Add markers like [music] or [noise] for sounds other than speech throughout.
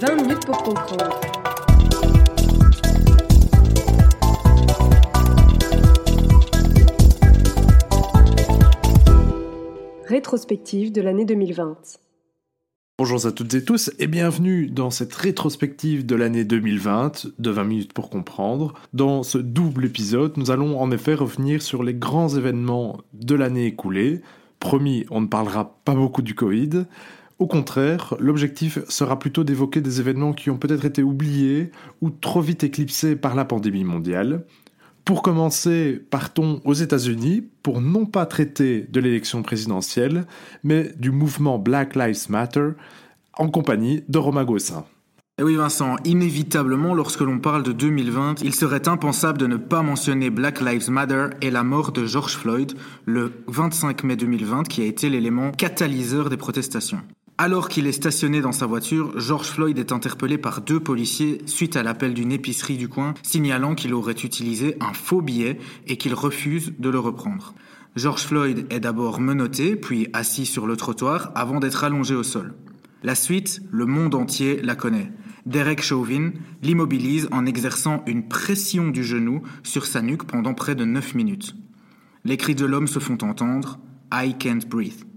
20 minutes pour comprendre. Rétrospective de l'année 2020. Bonjour à toutes et tous et bienvenue dans cette rétrospective de l'année 2020 de 20 minutes pour comprendre. Dans ce double épisode, nous allons en effet revenir sur les grands événements de l'année écoulée. Promis, on ne parlera pas beaucoup du Covid. Au contraire, l'objectif sera plutôt d'évoquer des événements qui ont peut-être été oubliés ou trop vite éclipsés par la pandémie mondiale. Pour commencer, partons aux États-Unis pour non pas traiter de l'élection présidentielle, mais du mouvement Black Lives Matter en compagnie de Romain Gossin. Et eh oui Vincent, inévitablement lorsque l'on parle de 2020, il serait impensable de ne pas mentionner Black Lives Matter et la mort de George Floyd le 25 mai 2020 qui a été l'élément catalyseur des protestations. Alors qu'il est stationné dans sa voiture, George Floyd est interpellé par deux policiers suite à l'appel d'une épicerie du coin signalant qu'il aurait utilisé un faux billet et qu'il refuse de le reprendre. George Floyd est d'abord menotté, puis assis sur le trottoir avant d'être allongé au sol. La suite, le monde entier la connaît. Derek Chauvin l'immobilise en exerçant une pression du genou sur sa nuque pendant près de 9 minutes. Les cris de l'homme se font entendre I can't breathe.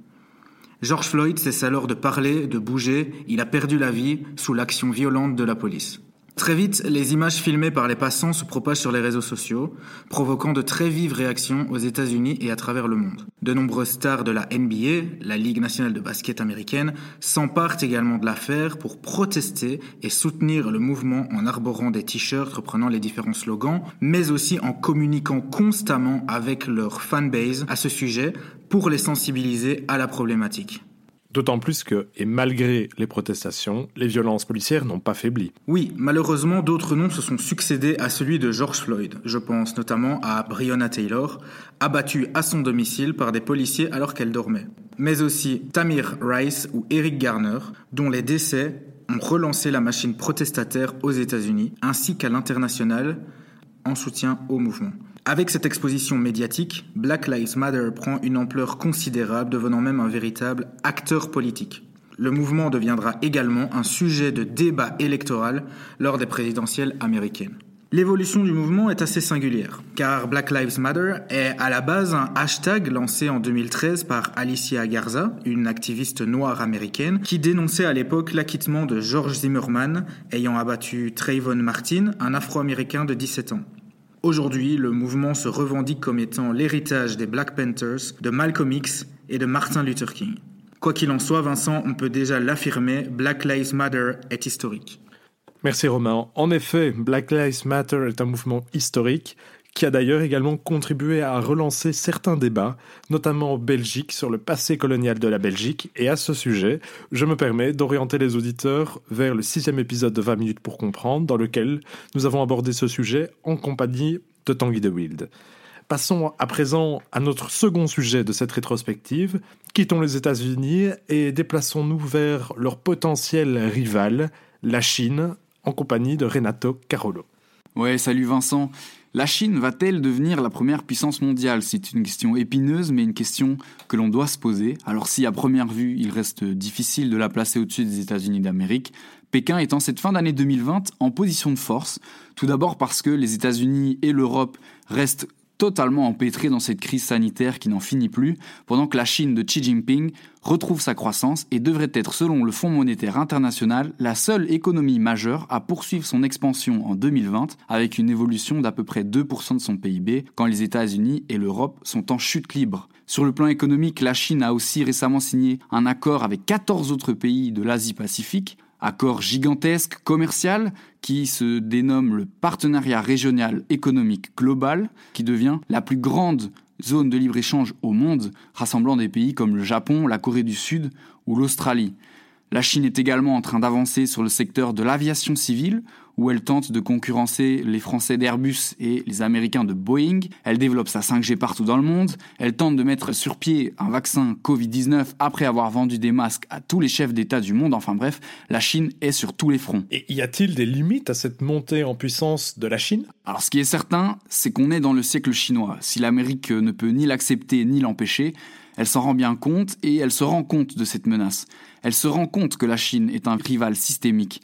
George Floyd cesse alors de parler, de bouger, il a perdu la vie sous l'action violente de la police. Très vite, les images filmées par les passants se propagent sur les réseaux sociaux, provoquant de très vives réactions aux États-Unis et à travers le monde. De nombreuses stars de la NBA, la Ligue nationale de basket américaine, s'emparent également de l'affaire pour protester et soutenir le mouvement en arborant des t-shirts reprenant les différents slogans, mais aussi en communiquant constamment avec leur fanbase à ce sujet pour les sensibiliser à la problématique. D'autant plus que, et malgré les protestations, les violences policières n'ont pas faibli. Oui, malheureusement, d'autres noms se sont succédés à celui de George Floyd. Je pense notamment à Breonna Taylor, abattue à son domicile par des policiers alors qu'elle dormait. Mais aussi Tamir Rice ou Eric Garner, dont les décès ont relancé la machine protestataire aux États-Unis, ainsi qu'à l'international, en soutien au mouvement. Avec cette exposition médiatique, Black Lives Matter prend une ampleur considérable, devenant même un véritable acteur politique. Le mouvement deviendra également un sujet de débat électoral lors des présidentielles américaines. L'évolution du mouvement est assez singulière, car Black Lives Matter est à la base un hashtag lancé en 2013 par Alicia Garza, une activiste noire américaine, qui dénonçait à l'époque l'acquittement de George Zimmerman ayant abattu Trayvon Martin, un afro-américain de 17 ans. Aujourd'hui, le mouvement se revendique comme étant l'héritage des Black Panthers, de Malcolm X et de Martin Luther King. Quoi qu'il en soit, Vincent, on peut déjà l'affirmer, Black Lives Matter est historique. Merci Romain. En effet, Black Lives Matter est un mouvement historique qui a d'ailleurs également contribué à relancer certains débats, notamment en Belgique, sur le passé colonial de la Belgique. Et à ce sujet, je me permets d'orienter les auditeurs vers le sixième épisode de 20 minutes pour comprendre, dans lequel nous avons abordé ce sujet en compagnie de Tanguy de Wild. Passons à présent à notre second sujet de cette rétrospective. Quittons les États-Unis et déplaçons-nous vers leur potentiel rival, la Chine, en compagnie de Renato Carolo. Ouais, salut Vincent. La Chine va-t-elle devenir la première puissance mondiale? C'est une question épineuse, mais une question que l'on doit se poser. Alors si à première vue, il reste difficile de la placer au-dessus des États-Unis d'Amérique, Pékin est en cette fin d'année 2020 en position de force. Tout d'abord parce que les États-Unis et l'Europe restent totalement empêtré dans cette crise sanitaire qui n'en finit plus, pendant que la Chine de Xi Jinping retrouve sa croissance et devrait être, selon le Fonds monétaire international, la seule économie majeure à poursuivre son expansion en 2020, avec une évolution d'à peu près 2% de son PIB, quand les États-Unis et l'Europe sont en chute libre. Sur le plan économique, la Chine a aussi récemment signé un accord avec 14 autres pays de l'Asie-Pacifique, accord gigantesque commercial qui se dénomme le Partenariat régional économique global, qui devient la plus grande zone de libre-échange au monde, rassemblant des pays comme le Japon, la Corée du Sud ou l'Australie. La Chine est également en train d'avancer sur le secteur de l'aviation civile, où elle tente de concurrencer les Français d'Airbus et les Américains de Boeing. Elle développe sa 5G partout dans le monde. Elle tente de mettre sur pied un vaccin Covid-19 après avoir vendu des masques à tous les chefs d'État du monde. Enfin bref, la Chine est sur tous les fronts. Et y a-t-il des limites à cette montée en puissance de la Chine? Alors ce qui est certain, c'est qu'on est dans le siècle chinois. Si l'Amérique ne peut ni l'accepter ni l'empêcher, elle s'en rend bien compte et elle se rend compte de cette menace. Elle se rend compte que la Chine est un rival systémique.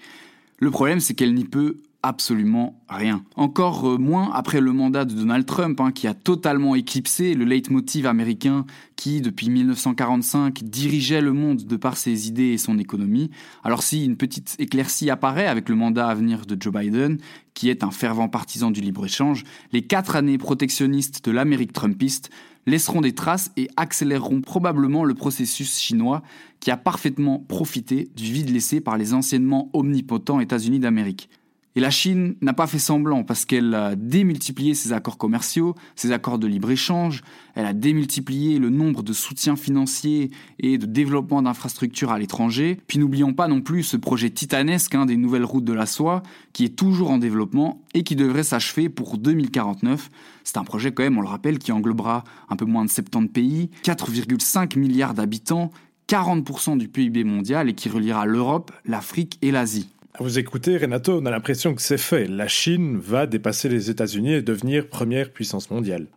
Le problème, c'est qu'elle n'y peut absolument rien. Encore euh, moins après le mandat de Donald Trump, hein, qui a totalement éclipsé le leitmotiv américain qui, depuis 1945, dirigeait le monde de par ses idées et son économie. Alors si une petite éclaircie apparaît avec le mandat à venir de Joe Biden, qui est un fervent partisan du libre-échange, les quatre années protectionnistes de l'Amérique trumpiste laisseront des traces et accéléreront probablement le processus chinois qui a parfaitement profité du vide laissé par les anciennement omnipotents États-Unis d'Amérique. Et la Chine n'a pas fait semblant parce qu'elle a démultiplié ses accords commerciaux, ses accords de libre-échange, elle a démultiplié le nombre de soutiens financiers et de développement d'infrastructures à l'étranger. Puis n'oublions pas non plus ce projet titanesque hein, des nouvelles routes de la soie qui est toujours en développement et qui devrait s'achever pour 2049. C'est un projet quand même, on le rappelle, qui englobera un peu moins de 70 pays, 4,5 milliards d'habitants, 40% du PIB mondial et qui reliera l'Europe, l'Afrique et l'Asie. Vous écouter, Renato, on a l'impression que c'est fait. La Chine va dépasser les États-Unis et devenir première puissance mondiale.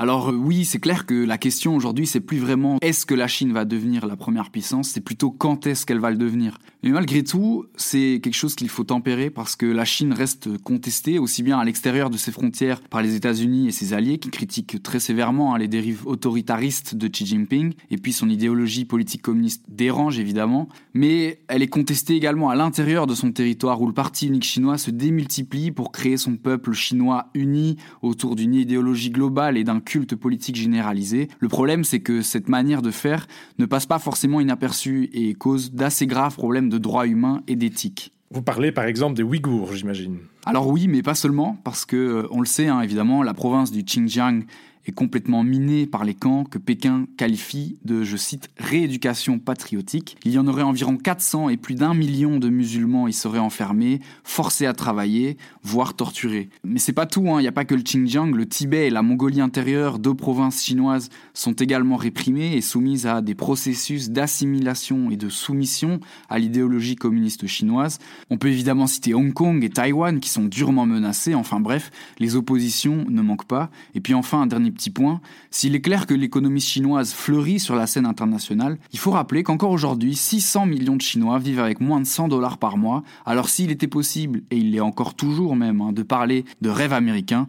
Alors euh, oui, c'est clair que la question aujourd'hui, c'est plus vraiment est-ce que la Chine va devenir la première puissance, c'est plutôt quand est-ce qu'elle va le devenir? Mais malgré tout, c'est quelque chose qu'il faut tempérer parce que la Chine reste contestée aussi bien à l'extérieur de ses frontières par les États-Unis et ses alliés qui critiquent très sévèrement hein, les dérives autoritaristes de Xi Jinping et puis son idéologie politique communiste dérange évidemment, mais elle est contestée également à l'intérieur de son territoire où le parti unique chinois se démultiplie pour créer son peuple chinois uni autour d'une idéologie globale et d'un culte politique généralisé. Le problème, c'est que cette manière de faire ne passe pas forcément inaperçue et cause d'assez graves problèmes de droits humains et d'éthique. Vous parlez par exemple des Ouïghours, j'imagine. Alors oui, mais pas seulement, parce que euh, on le sait, hein, évidemment, la province du Xinjiang complètement miné par les camps que Pékin qualifie de, je cite, rééducation patriotique. Il y en aurait environ 400 et plus d'un million de musulmans y seraient enfermés, forcés à travailler, voire torturés. Mais c'est pas tout, hein. il n'y a pas que le Xinjiang, le Tibet et la Mongolie intérieure, deux provinces chinoises, sont également réprimées et soumises à des processus d'assimilation et de soumission à l'idéologie communiste chinoise. On peut évidemment citer Hong Kong et Taïwan qui sont durement menacés, enfin bref, les oppositions ne manquent pas. Et puis enfin, un dernier petit point, s'il est clair que l'économie chinoise fleurit sur la scène internationale, il faut rappeler qu'encore aujourd'hui, 600 millions de Chinois vivent avec moins de 100 dollars par mois. Alors s'il était possible, et il l'est encore toujours même, hein, de parler de rêve américain,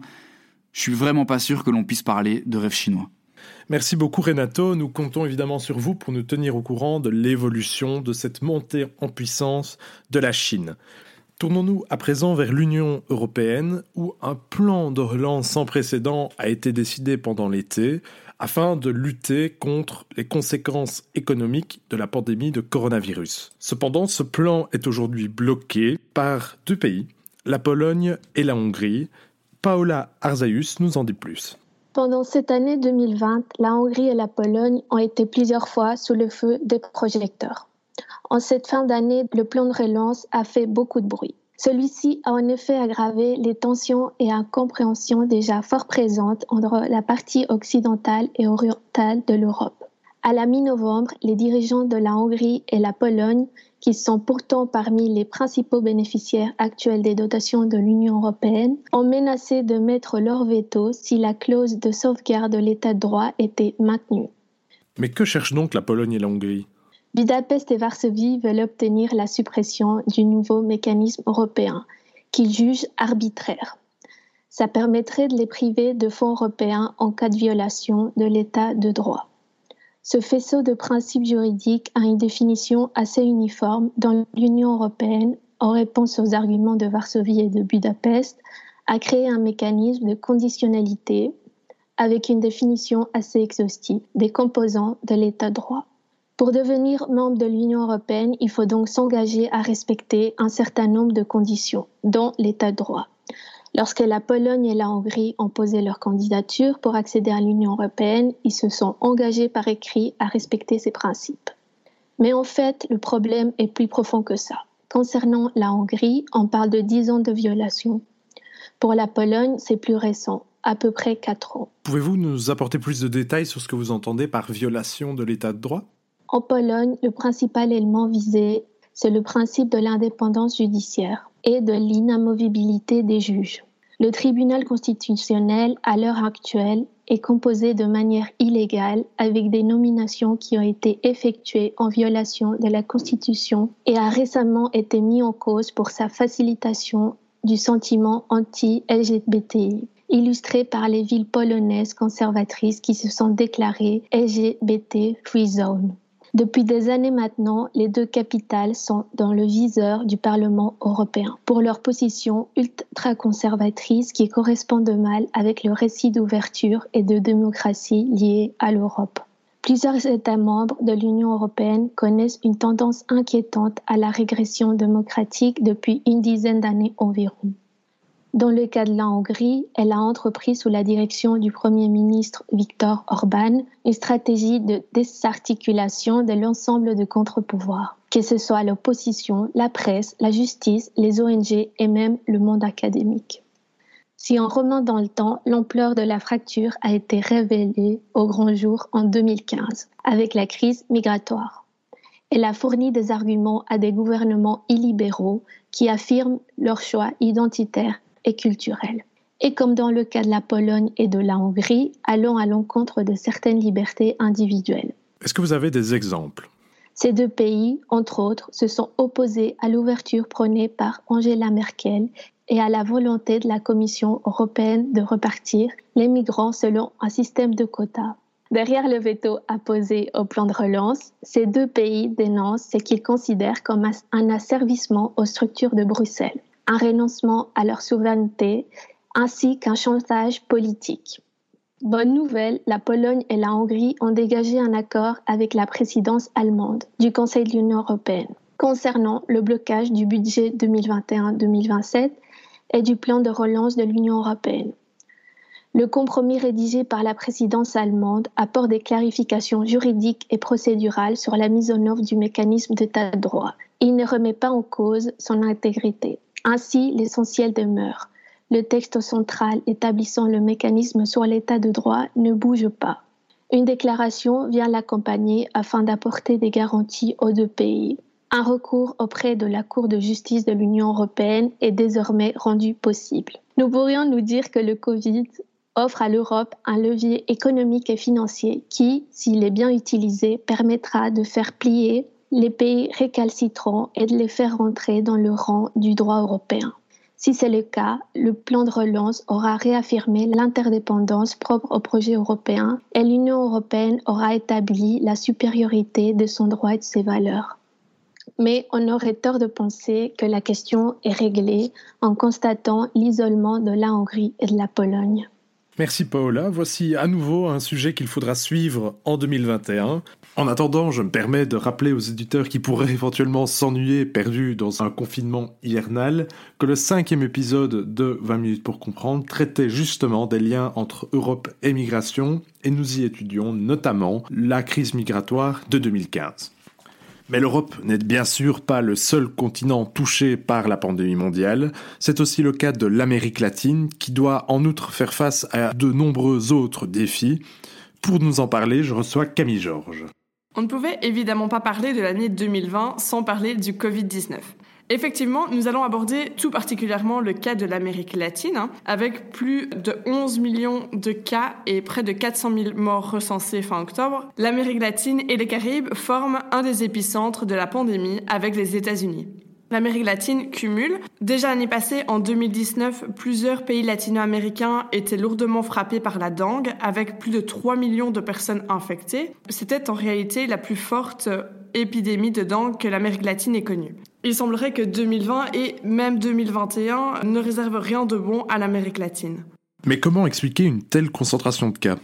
je suis vraiment pas sûr que l'on puisse parler de rêve chinois. Merci beaucoup Renato, nous comptons évidemment sur vous pour nous tenir au courant de l'évolution de cette montée en puissance de la Chine. Tournons-nous à présent vers l'Union européenne où un plan de relance sans précédent a été décidé pendant l'été afin de lutter contre les conséquences économiques de la pandémie de coronavirus. Cependant, ce plan est aujourd'hui bloqué par deux pays, la Pologne et la Hongrie. Paola Arzaïus nous en dit plus. Pendant cette année 2020, la Hongrie et la Pologne ont été plusieurs fois sous le feu des projecteurs. En cette fin d'année, le plan de relance a fait beaucoup de bruit. Celui-ci a en effet aggravé les tensions et incompréhensions déjà fort présentes entre la partie occidentale et orientale de l'Europe. À la mi-novembre, les dirigeants de la Hongrie et la Pologne, qui sont pourtant parmi les principaux bénéficiaires actuels des dotations de l'Union européenne, ont menacé de mettre leur veto si la clause de sauvegarde de l'état de droit était maintenue. Mais que cherchent donc la Pologne et la Hongrie? Budapest et Varsovie veulent obtenir la suppression du nouveau mécanisme européen, qu'ils jugent arbitraire. Ça permettrait de les priver de fonds européens en cas de violation de l'état de droit. Ce faisceau de principes juridiques a une définition assez uniforme dans l'Union européenne en réponse aux arguments de Varsovie et de Budapest, a créé un mécanisme de conditionnalité avec une définition assez exhaustive des composants de l'état de droit. Pour devenir membre de l'Union européenne, il faut donc s'engager à respecter un certain nombre de conditions, dont l'état de droit. Lorsque la Pologne et la Hongrie ont posé leur candidature pour accéder à l'Union européenne, ils se sont engagés par écrit à respecter ces principes. Mais en fait, le problème est plus profond que ça. Concernant la Hongrie, on parle de 10 ans de violation. Pour la Pologne, c'est plus récent, à peu près 4 ans. Pouvez-vous nous apporter plus de détails sur ce que vous entendez par violation de l'état de droit? En Pologne, le principal élément visé, c'est le principe de l'indépendance judiciaire et de l'inamovibilité des juges. Le tribunal constitutionnel, à l'heure actuelle, est composé de manière illégale avec des nominations qui ont été effectuées en violation de la Constitution et a récemment été mis en cause pour sa facilitation du sentiment anti-LGBTI, illustré par les villes polonaises conservatrices qui se sont déclarées LGBT Free Zone. Depuis des années maintenant, les deux capitales sont dans le viseur du Parlement européen pour leur position ultra-conservatrice qui correspond de mal avec le récit d'ouverture et de démocratie lié à l'Europe. Plusieurs États membres de l'Union européenne connaissent une tendance inquiétante à la régression démocratique depuis une dizaine d'années environ. Dans le cas de la Hongrie, elle a entrepris sous la direction du Premier ministre Viktor Orban une stratégie de désarticulation de l'ensemble de contre-pouvoirs, que ce soit l'opposition, la presse, la justice, les ONG et même le monde académique. Si on remonte dans le temps, l'ampleur de la fracture a été révélée au grand jour en 2015 avec la crise migratoire. Elle a fourni des arguments à des gouvernements illibéraux qui affirment leur choix identitaire et culturelle. Et comme dans le cas de la Pologne et de la Hongrie, allons à l'encontre de certaines libertés individuelles. Est-ce que vous avez des exemples? Ces deux pays, entre autres, se sont opposés à l'ouverture prônée par Angela Merkel et à la volonté de la Commission européenne de repartir les migrants selon un système de quotas. Derrière le veto apposé au plan de relance, ces deux pays dénoncent ce qu'ils considèrent comme un asservissement aux structures de Bruxelles un renoncement à leur souveraineté ainsi qu'un chantage politique. Bonne nouvelle, la Pologne et la Hongrie ont dégagé un accord avec la présidence allemande du Conseil de l'Union européenne concernant le blocage du budget 2021-2027 et du plan de relance de l'Union européenne. Le compromis rédigé par la présidence allemande apporte des clarifications juridiques et procédurales sur la mise en œuvre du mécanisme d'état de droit. Il ne remet pas en cause son intégrité. Ainsi, l'essentiel demeure. Le texte central établissant le mécanisme sur l'état de droit ne bouge pas. Une déclaration vient l'accompagner afin d'apporter des garanties aux deux pays. Un recours auprès de la Cour de justice de l'Union européenne est désormais rendu possible. Nous pourrions nous dire que le Covid offre à l'Europe un levier économique et financier qui, s'il est bien utilisé, permettra de faire plier les pays récalcitrants et de les faire rentrer dans le rang du droit européen. Si c'est le cas, le plan de relance aura réaffirmé l'interdépendance propre au projet européen et l'Union européenne aura établi la supériorité de son droit et de ses valeurs. Mais on aurait tort de penser que la question est réglée en constatant l'isolement de la Hongrie et de la Pologne. Merci Paola. Voici à nouveau un sujet qu'il faudra suivre en 2021. En attendant, je me permets de rappeler aux éditeurs qui pourraient [laughs] éventuellement s'ennuyer perdus dans un confinement hivernal que le cinquième épisode de 20 minutes pour comprendre traitait justement des liens entre Europe et migration et nous y étudions notamment la crise migratoire de 2015. Mais l'Europe n'est bien sûr pas le seul continent touché par la pandémie mondiale, c'est aussi le cas de l'Amérique latine qui doit en outre faire face à de nombreux autres défis. Pour nous en parler, je reçois Camille Georges. On ne pouvait évidemment pas parler de l'année 2020 sans parler du Covid-19. Effectivement, nous allons aborder tout particulièrement le cas de l'Amérique latine, hein, avec plus de 11 millions de cas et près de 400 000 morts recensés fin octobre. L'Amérique latine et les Caraïbes forment un des épicentres de la pandémie avec les États-Unis. L'Amérique latine cumule. Déjà l'année passée, en 2019, plusieurs pays latino-américains étaient lourdement frappés par la dengue, avec plus de 3 millions de personnes infectées. C'était en réalité la plus forte épidémie de dengue que l'Amérique latine ait connue. Il semblerait que 2020 et même 2021 ne réservent rien de bon à l'Amérique latine. Mais comment expliquer une telle concentration de cas?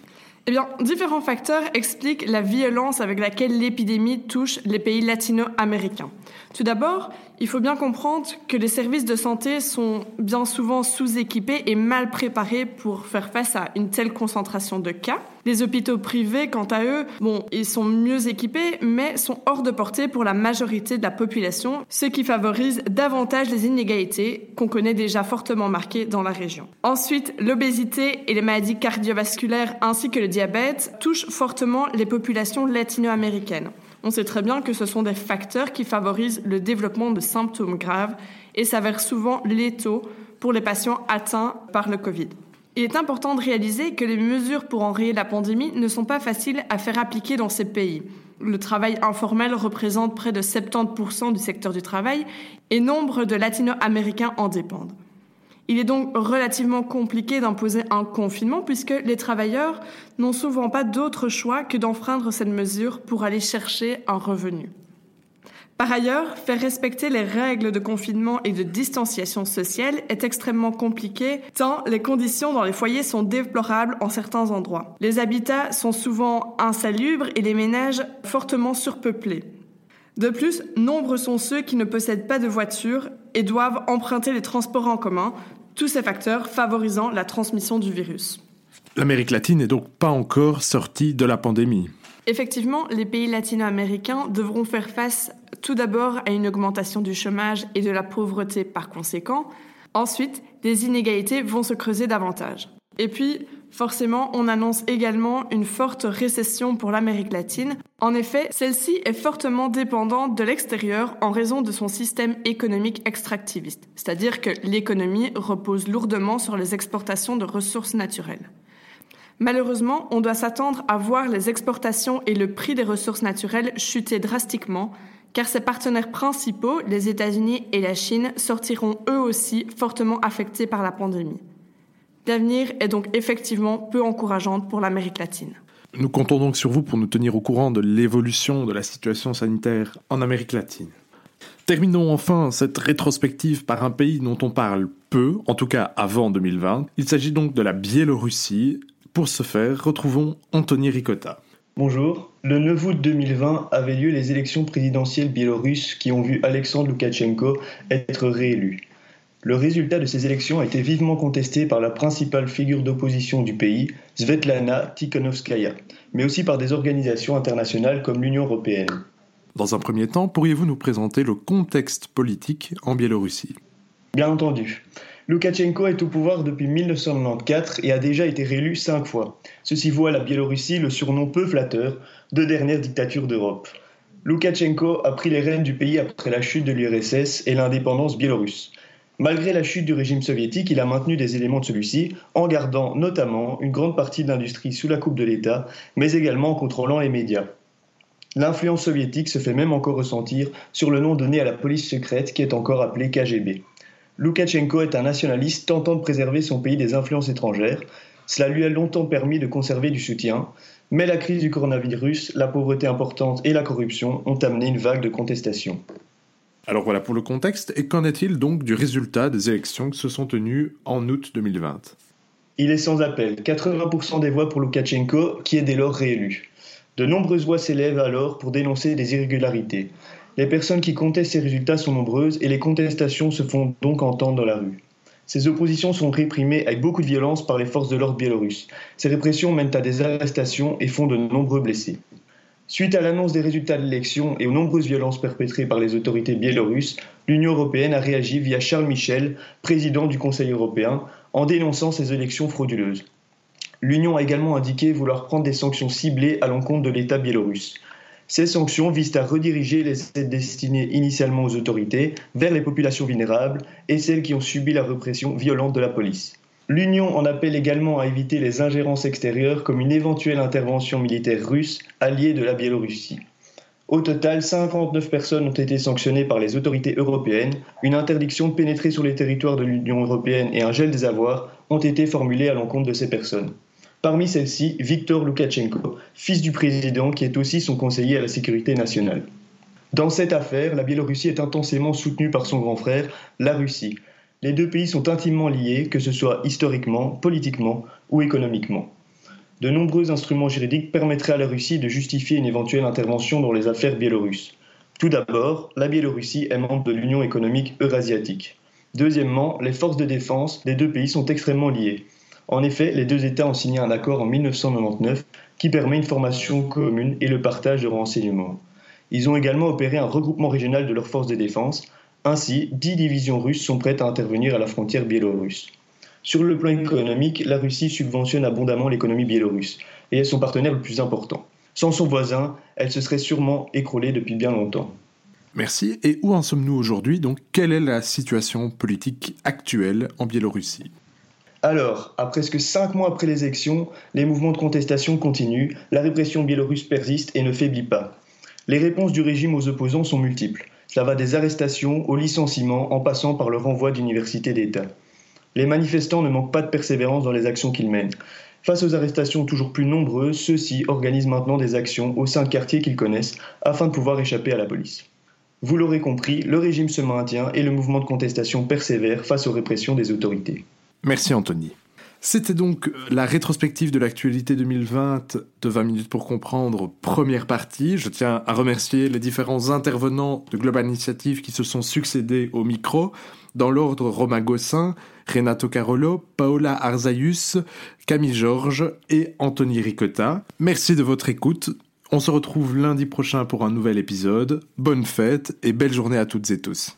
Eh bien, différents facteurs expliquent la violence avec laquelle l'épidémie touche les pays latino-américains. Tout d'abord, il faut bien comprendre que les services de santé sont bien souvent sous-équipés et mal préparés pour faire face à une telle concentration de cas. Les hôpitaux privés, quant à eux, sont mieux équipés, mais sont hors de portée pour la majorité de la population, ce qui favorise davantage les inégalités qu'on connaît déjà fortement marquées dans la région. Ensuite, l'obésité et les maladies cardiovasculaires ainsi que le diabète touchent fortement les populations latino-américaines. On sait très bien que ce sont des facteurs qui favorisent le développement de symptômes graves et s'avèrent souvent létaux pour les patients atteints par le Covid. Il est important de réaliser que les mesures pour enrayer la pandémie ne sont pas faciles à faire appliquer dans ces pays. Le travail informel représente près de 70% du secteur du travail et nombre de latino-américains en dépendent. Il est donc relativement compliqué d'imposer un confinement puisque les travailleurs n'ont souvent pas d'autre choix que d'enfreindre cette mesure pour aller chercher un revenu. Par ailleurs, faire respecter les règles de confinement et de distanciation sociale est extrêmement compliqué tant les conditions dans les foyers sont déplorables en certains endroits. Les habitats sont souvent insalubres et les ménages fortement surpeuplés. De plus, nombreux sont ceux qui ne possèdent pas de voiture et doivent emprunter les transports en commun, tous ces facteurs favorisant la transmission du virus. L'Amérique latine n'est donc pas encore sortie de la pandémie. Effectivement, les pays latino-américains devront faire face tout d'abord à une augmentation du chômage et de la pauvreté par conséquent. Ensuite, les inégalités vont se creuser davantage. Et puis, forcément, on annonce également une forte récession pour l'Amérique latine. En effet, celle-ci est fortement dépendante de l'extérieur en raison de son système économique extractiviste, c'est-à-dire que l'économie repose lourdement sur les exportations de ressources naturelles. Malheureusement, on doit s'attendre à voir les exportations et le prix des ressources naturelles chuter drastiquement, car ses partenaires principaux, les États-Unis et la Chine, sortiront eux aussi fortement affectés par la pandémie. L'avenir est donc effectivement peu encourageant pour l'Amérique latine. Nous comptons donc sur vous pour nous tenir au courant de l'évolution de la situation sanitaire en Amérique latine. Terminons enfin cette rétrospective par un pays dont on parle peu, en tout cas avant 2020. Il s'agit donc de la Biélorussie, pour ce faire, retrouvons Anthony Ricotta. Bonjour. Le 9 août 2020 avaient lieu les élections présidentielles biélorusses qui ont vu Alexandre Loukachenko être réélu. Le résultat de ces élections a été vivement contesté par la principale figure d'opposition du pays, Svetlana Tikhonovskaya, mais aussi par des organisations internationales comme l'Union européenne. Dans un premier temps, pourriez-vous nous présenter le contexte politique en Biélorussie? Bien entendu. Loukachenko est au pouvoir depuis 1994 et a déjà été réélu cinq fois. Ceci vaut à la Biélorussie le surnom peu flatteur de dernière dictature d'Europe. Loukachenko a pris les rênes du pays après la chute de l'URSS et l'indépendance biélorusse. Malgré la chute du régime soviétique, il a maintenu des éléments de celui-ci en gardant notamment une grande partie de l'industrie sous la coupe de l'État, mais également en contrôlant les médias. L'influence soviétique se fait même encore ressentir sur le nom donné à la police secrète qui est encore appelée KGB. Loukachenko est un nationaliste tentant de préserver son pays des influences étrangères. Cela lui a longtemps permis de conserver du soutien, mais la crise du coronavirus, la pauvreté importante et la corruption ont amené une vague de contestation. Alors voilà pour le contexte, et qu'en est-il donc du résultat des élections qui se sont tenues en août 2020 Il est sans appel, 80% des voix pour Loukachenko, qui est dès lors réélu. De nombreuses voix s'élèvent alors pour dénoncer des irrégularités. Les personnes qui contestent ces résultats sont nombreuses et les contestations se font donc entendre dans la rue. Ces oppositions sont réprimées avec beaucoup de violence par les forces de l'ordre biélorusses. Ces répressions mènent à des arrestations et font de nombreux blessés. Suite à l'annonce des résultats de l'élection et aux nombreuses violences perpétrées par les autorités biélorusses, l'Union européenne a réagi via Charles Michel, président du Conseil européen, en dénonçant ces élections frauduleuses. L'Union a également indiqué vouloir prendre des sanctions ciblées à l'encontre de l'État biélorusse. Ces sanctions visent à rediriger les aides destinées initialement aux autorités vers les populations vulnérables et celles qui ont subi la répression violente de la police. L'Union en appelle également à éviter les ingérences extérieures comme une éventuelle intervention militaire russe alliée de la Biélorussie. Au total, 59 personnes ont été sanctionnées par les autorités européennes, une interdiction de pénétrer sur les territoires de l'Union européenne et un gel des avoirs ont été formulés à l'encontre de ces personnes. Parmi celles-ci, Viktor Loukachenko, fils du président qui est aussi son conseiller à la sécurité nationale. Dans cette affaire, la Biélorussie est intensément soutenue par son grand frère, la Russie. Les deux pays sont intimement liés, que ce soit historiquement, politiquement ou économiquement. De nombreux instruments juridiques permettraient à la Russie de justifier une éventuelle intervention dans les affaires biélorusses. Tout d'abord, la Biélorussie est membre de l'Union économique eurasiatique. Deuxièmement, les forces de défense des deux pays sont extrêmement liées. En effet, les deux États ont signé un accord en 1999 qui permet une formation commune et le partage de renseignements. Ils ont également opéré un regroupement régional de leurs forces de défense. Ainsi, dix divisions russes sont prêtes à intervenir à la frontière biélorusse. Sur le plan économique, la Russie subventionne abondamment l'économie biélorusse et est son partenaire le plus important. Sans son voisin, elle se serait sûrement écroulée depuis bien longtemps. Merci. Et où en sommes-nous aujourd'hui? Donc, quelle est la situation politique actuelle en Biélorussie? Alors, à presque cinq mois après les élections, les mouvements de contestation continuent, la répression biélorusse persiste et ne faiblit pas. Les réponses du régime aux opposants sont multiples. Cela va des arrestations au licenciement en passant par le renvoi d'universités d'État. Les manifestants ne manquent pas de persévérance dans les actions qu'ils mènent. Face aux arrestations toujours plus nombreuses, ceux-ci organisent maintenant des actions au sein de quartiers qu'ils connaissent afin de pouvoir échapper à la police. Vous l'aurez compris, le régime se maintient et le mouvement de contestation persévère face aux répressions des autorités. Merci Anthony. C'était donc la rétrospective de l'actualité 2020 de 20 minutes pour comprendre, première partie. Je tiens à remercier les différents intervenants de Global Initiative qui se sont succédés au micro, dans l'ordre Romain Gossin, Renato Carolo, Paola Arzaius, Camille Georges et Anthony Ricotta. Merci de votre écoute. On se retrouve lundi prochain pour un nouvel épisode. Bonne fête et belle journée à toutes et tous.